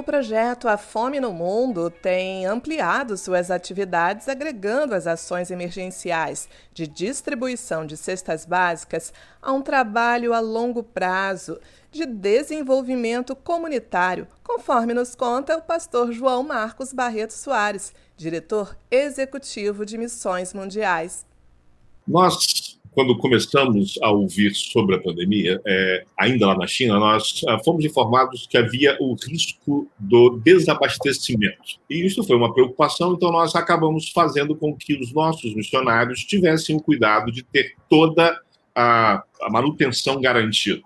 O projeto A Fome no Mundo tem ampliado suas atividades, agregando as ações emergenciais de distribuição de cestas básicas a um trabalho a longo prazo de desenvolvimento comunitário, conforme nos conta o pastor João Marcos Barreto Soares, diretor executivo de Missões Mundiais. Nós quando começamos a ouvir sobre a pandemia, é, ainda lá na China, nós ah, fomos informados que havia o risco do desabastecimento. E isso foi uma preocupação, então nós acabamos fazendo com que os nossos missionários tivessem o cuidado de ter toda a, a manutenção garantida.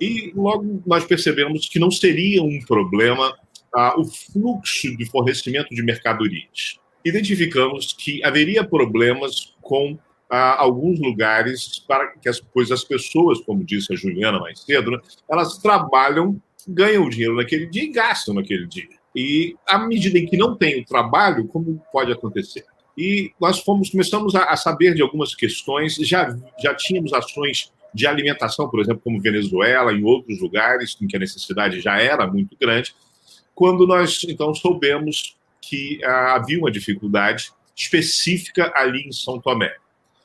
E logo nós percebemos que não seria um problema ah, o fluxo de fornecimento de mercadorias. Identificamos que haveria problemas com a alguns lugares para que as, pois as pessoas, como disse a Juliana mais cedo, né, elas trabalham, ganham o dinheiro naquele dia e gastam naquele dia. E à medida em que não tem o trabalho, como pode acontecer? E nós fomos começamos a, a saber de algumas questões, já já tínhamos ações de alimentação, por exemplo, como Venezuela, em outros lugares em que a necessidade já era muito grande, quando nós então soubemos que ah, havia uma dificuldade específica ali em São Tomé.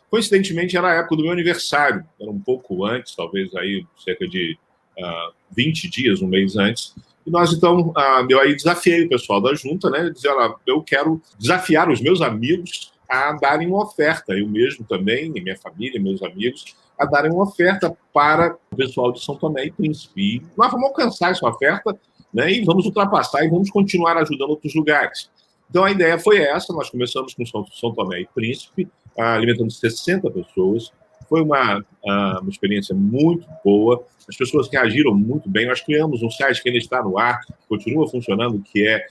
Coincidentemente, era a época do meu aniversário, era um pouco antes, talvez aí cerca de uh, ah, 20 dias, um mês antes. E nós, então, uh, eu aí desafiei o pessoal da junta, né? Dizer, eu quero desafiar os meus amigos a darem uma oferta, eu mesmo também, minha família, meus amigos, a darem uma oferta para o pessoal de São Tomé e Príncipe. E nós vamos alcançar essa oferta né, e vamos ultrapassar e vamos continuar ajudando outros lugares. Então a ideia foi essa, nós começamos com São Tomé e Príncipe, alimentando 60 pessoas. Foi uma, uma experiência muito boa, as pessoas reagiram muito bem. Nós criamos um site que ainda está no ar, continua funcionando, que é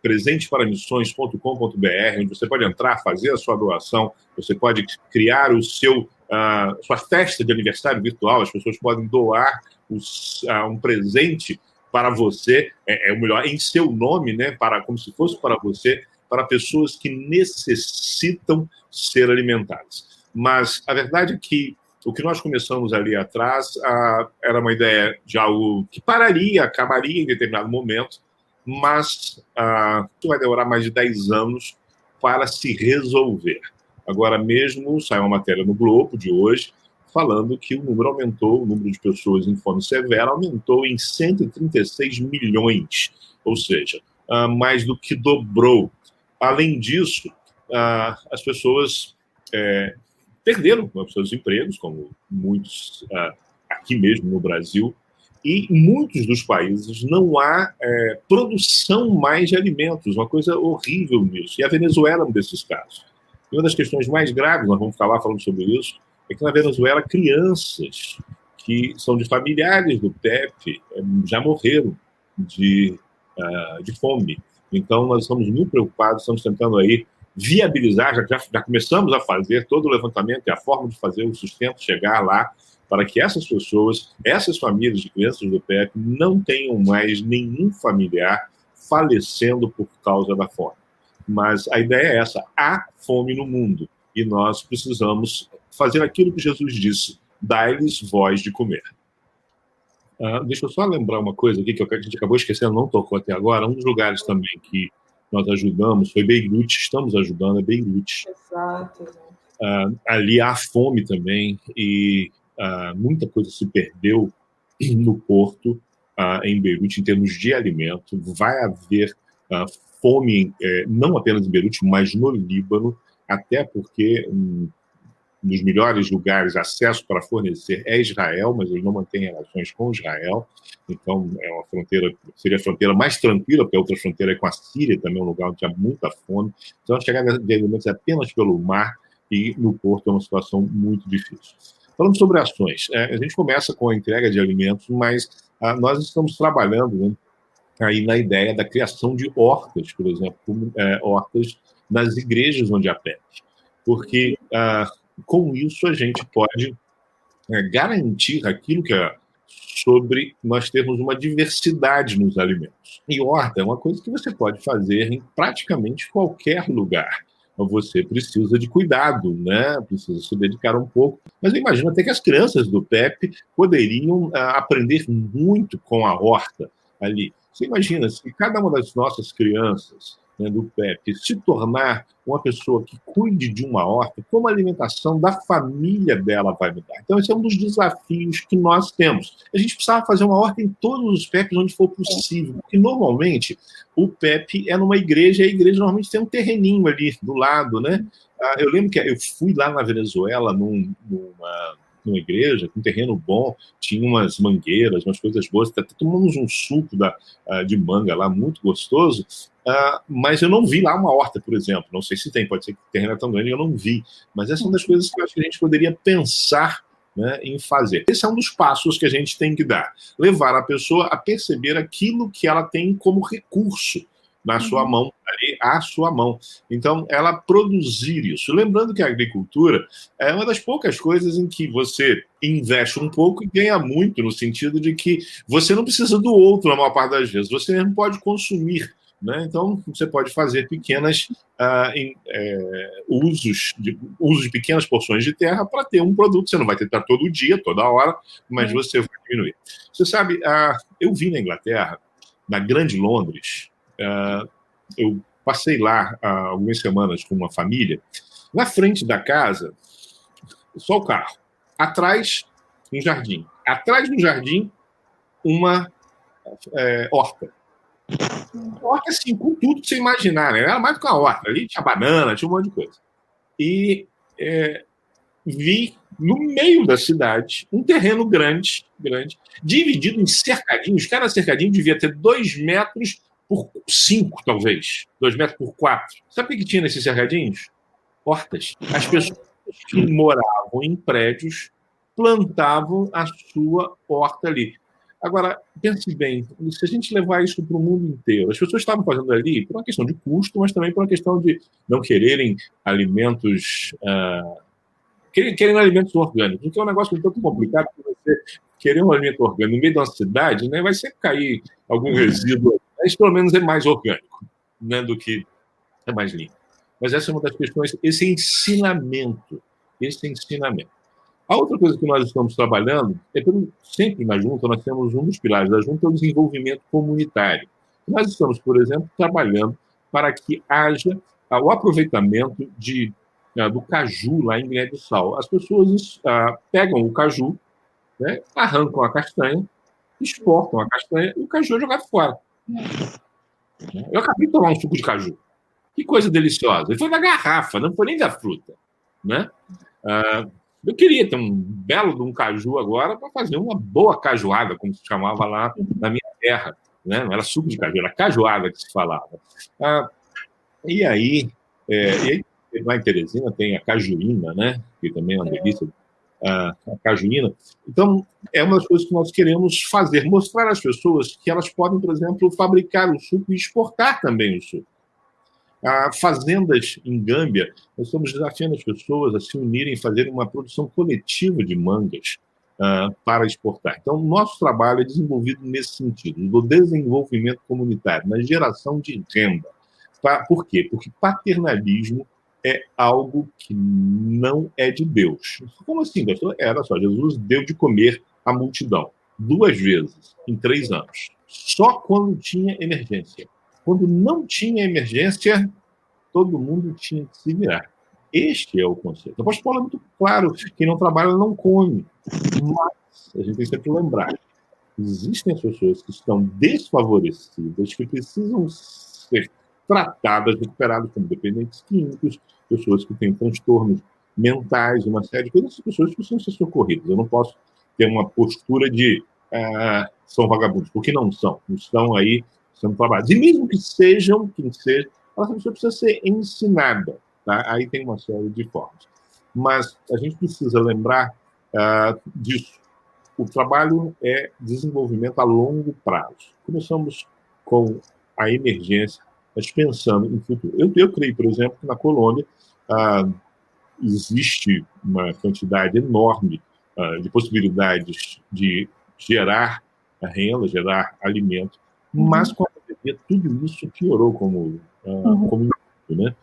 presenteparamissões.com.br, onde você pode entrar, fazer a sua doação, você pode criar o seu Uh, sua festa de aniversário virtual, as pessoas podem doar os, um presente para você, é, é, o melhor, em seu nome, né, para, como se fosse para você, para pessoas que necessitam ser alimentadas. Mas a verdade é que o que nós começamos ali atrás ah, era uma ideia de algo que pararia, acabaria em determinado momento, mas ah, vai demorar mais de 10 anos para se resolver. Agora mesmo saiu uma matéria no Globo de hoje falando que o número aumentou, o número de pessoas em fome severa aumentou em 136 milhões, ou seja, ah, mais do que dobrou Além disso, ah, as pessoas é, perderam seus empregos, como muitos ah, aqui mesmo no Brasil, e em muitos dos países não há é, produção mais de alimentos, uma coisa horrível nisso. E a Venezuela é um desses casos. E uma das questões mais graves, nós vamos falar falando sobre isso, é que na Venezuela crianças que são de familiares do PEP já morreram de, uh, de fome. Então, nós estamos muito preocupados, estamos tentando aí viabilizar, já, já começamos a fazer todo o levantamento e a forma de fazer o sustento chegar lá, para que essas pessoas, essas famílias de crianças do PEP, não tenham mais nenhum familiar falecendo por causa da fome. Mas a ideia é essa: há fome no mundo e nós precisamos fazer aquilo que Jesus disse: dai-lhes voz de comer. Uh, deixa eu só lembrar uma coisa aqui que a gente acabou esquecendo, não tocou até agora. Um dos lugares também que nós ajudamos foi Beirute, estamos ajudando é Beirute. Exato. Uh, ali há fome também e uh, muita coisa se perdeu no porto em Beirute em termos de alimento. Vai haver fome eh, não apenas em Beirute, mas no Líbano, até porque um, dos melhores lugares acesso para fornecer é Israel, mas eles não mantêm relações com Israel. Então, é uma fronteira, seria a fronteira mais tranquila, porque a outra fronteira é com a Síria, também um lugar onde há muita fome. Então, a chegada de alimentos é apenas pelo mar e no porto é uma situação muito difícil. Falando sobre ações, é, a gente começa com a entrega de alimentos, mas ah, nós estamos trabalhando né, aí na ideia da criação de hortas, por exemplo, é, hortas nas igrejas onde há PEP. Porque ah, com isso, a gente pode é, garantir aquilo que é sobre nós termos uma diversidade nos alimentos. E horta é uma coisa que você pode fazer em praticamente qualquer lugar. Você precisa de cuidado, né? Precisa se dedicar um pouco. Mas eu imagino até que as crianças do PEP poderiam ah, aprender muito com a horta ali. Você imagina se cada uma das nossas crianças né, do PEP se tornar uma pessoa que cuide de uma horta, como a alimentação da família dela vai mudar. Então, esse é um dos desafios que nós temos. A gente precisava fazer uma horta em todos os PEPs onde for possível, porque normalmente o PEP é numa igreja e a igreja normalmente tem um terreninho ali do lado, né? Ah, eu lembro que eu fui lá na Venezuela num, numa numa igreja, com um terreno bom, tinha umas mangueiras, umas coisas boas, até tomamos um suco da, uh, de manga lá, muito gostoso, uh, mas eu não vi lá uma horta, por exemplo. Não sei se tem, pode ser que o terreno é tão grande, eu não vi. Mas essa é uma das coisas que eu acho que a gente poderia pensar né, em fazer. Esse é um dos passos que a gente tem que dar. Levar a pessoa a perceber aquilo que ela tem como recurso na sua uhum. mão, à sua mão. Então, ela produzir isso. Lembrando que a agricultura é uma das poucas coisas em que você investe um pouco e ganha muito, no sentido de que você não precisa do outro na maior parte das vezes, você mesmo pode consumir. Né? Então, você pode fazer pequenas uh, em, é, usos, de, uso de pequenas porções de terra para ter um produto. Você não vai ter todo dia, toda hora, mas uhum. você vai diminuir. Você sabe, uh, eu vi na Inglaterra, na Grande Londres, Uh, eu passei lá há algumas semanas com uma família. Na frente da casa, só o carro. Atrás, um jardim. Atrás do jardim, uma é, horta. Horta, assim, com tudo que você imaginar, né? Era mais do que uma horta. Ali tinha banana, tinha um monte de coisa. E é, vi no meio da cidade um terreno grande, grande, dividido em cercadinhos. Cada cercadinho devia ter dois metros por cinco, talvez. Dois metros por quatro. Sabe o que tinha nesses cercadinhos? Hortas. As pessoas que moravam em prédios plantavam a sua horta ali. Agora, pense bem, se a gente levar isso para o mundo inteiro, as pessoas estavam fazendo ali por uma questão de custo, mas também por uma questão de não quererem alimentos. Uh, querem, alimentos orgânicos, porque é um negócio muito complicado que você querer um alimento orgânico no meio de uma cidade, né, vai sempre cair algum resíduo pelo menos é mais orgânico né, do que é mais limpo. Mas essa é uma das questões, esse ensinamento, esse ensinamento. A outra coisa que nós estamos trabalhando é pelo, sempre na junta nós temos um dos pilares da junta é o desenvolvimento comunitário. Nós estamos, por exemplo, trabalhando para que haja o aproveitamento de, ah, do caju lá em Guiné-Bissau. As pessoas ah, pegam o caju, né, arrancam a castanha, exportam a castanha e o caju é jogado fora. Eu acabei de tomar um suco de caju. Que coisa deliciosa. Ele foi da garrafa, não foi nem da fruta. Né? Uh, eu queria ter um belo de um caju agora para fazer uma boa cajuada, como se chamava lá na minha terra. Né? Não era suco de caju, era cajuada que se falava. Uh, e aí, é, e aí, lá em Teresina tem a cajuína, né? que também é uma delícia a, cajuína. Então, é uma das coisas que nós queremos fazer, mostrar às pessoas que elas podem, por exemplo, fabricar o suco e exportar também o suco. Fazendas em Gâmbia, nós estamos desafiando as pessoas a se unirem e fazerem uma produção coletiva de mangas uh, para exportar. Então, nosso trabalho é desenvolvido nesse sentido, do desenvolvimento comunitário, na geração de renda. Por quê? Porque paternalismo é algo que não é de Deus. Como assim, pastor? Era só, Jesus deu de comer a multidão duas vezes em três anos. Só quando tinha emergência. Quando não tinha emergência, todo mundo tinha que se virar. Este é o conceito. O apóstolo Paulo é muito claro: quem não trabalha não come. Mas a gente tem que lembrar: existem as pessoas que estão desfavorecidas, que precisam ser tratadas, recuperadas como dependentes químicos, pessoas que têm transtornos mentais, uma série de coisas, pessoas precisam ser socorridas. Eu não posso ter uma postura de ah, são vagabundos, porque não são, não estão aí sendo trabalhados. E mesmo que sejam, quem seja, essa pessoa precisa ser ensinada. Tá? Aí tem uma série de formas. Mas a gente precisa lembrar ah, disso. O trabalho é desenvolvimento a longo prazo. Começamos com a emergência, mas pensando em futuro. Eu, eu creio, por exemplo, que na Colônia ah, existe uma quantidade enorme ah, de possibilidades de gerar renda, gerar alimento, uhum. mas com a pandemia tudo isso piorou como, ah, uhum. como né?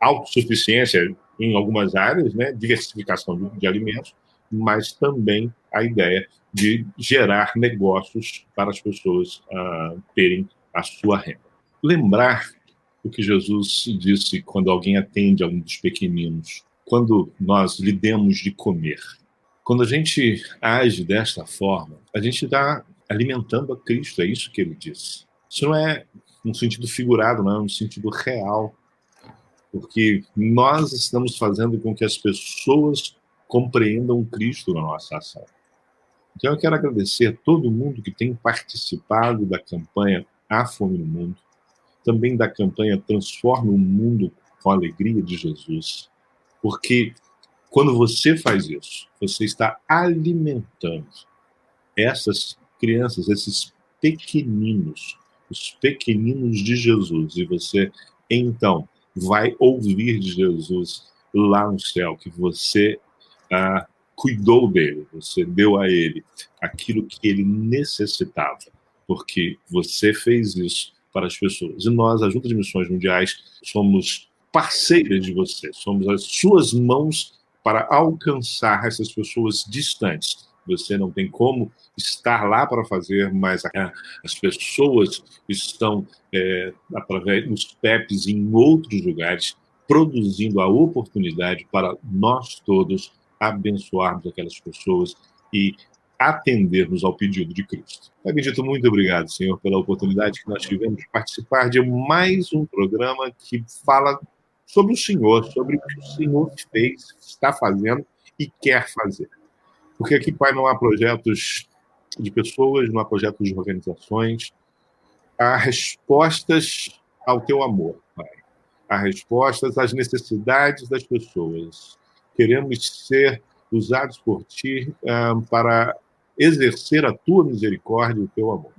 autossuficiência em algumas áreas, né? diversificação de, de alimentos, mas também a ideia de gerar negócios para as pessoas uh, terem a sua renda. Lembrar o que Jesus disse quando alguém atende a um dos pequeninos, quando nós lhe demos de comer. Quando a gente age desta forma, a gente está alimentando a Cristo, é isso que ele disse. Isso não é um sentido figurado, não é um sentido real, porque nós estamos fazendo com que as pessoas compreendam Cristo na nossa ação. Então eu quero agradecer a todo mundo que tem participado da campanha A Fome no Mundo, também da campanha Transforme o Mundo com a Alegria de Jesus, porque quando você faz isso, você está alimentando essas crianças, esses pequeninos, os pequeninos de Jesus, e você então vai ouvir de Jesus lá no céu que você ah, cuidou dele, você deu a ele aquilo que ele necessitava, porque você fez isso para as pessoas. E nós, a Junta de Missões Mundiais, somos parceiras de você, somos as suas mãos para alcançar essas pessoas distantes. Você não tem como estar lá para fazer, mas as pessoas estão, é, através dos PEPs em outros lugares, produzindo a oportunidade para nós todos abençoarmos aquelas pessoas e atendermos ao pedido de Cristo. Pai bendito, muito obrigado, Senhor, pela oportunidade que nós tivemos de participar de mais um programa que fala sobre o Senhor, sobre o que o Senhor fez, está fazendo e quer fazer. Porque aqui, Pai, não há projetos de pessoas, não há projetos de organizações, há respostas ao teu amor, Pai. Há respostas às necessidades das pessoas. Queremos ser usados por Ti um, para exercer a tua misericórdia e o teu amor.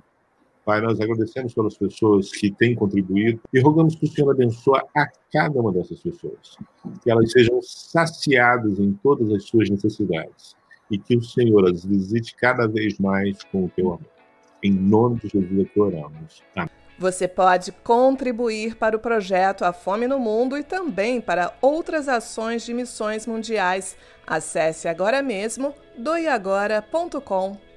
Pai, nós agradecemos pelas pessoas que têm contribuído e rogamos que o Senhor abençoe a cada uma dessas pessoas, que elas sejam saciadas em todas as suas necessidades e que o Senhor as visite cada vez mais com o teu amor. Em nome de Jesus é que oramos. Amém. Você pode contribuir para o projeto A Fome no Mundo e também para outras ações de missões mundiais. Acesse agora mesmo doiagora.com.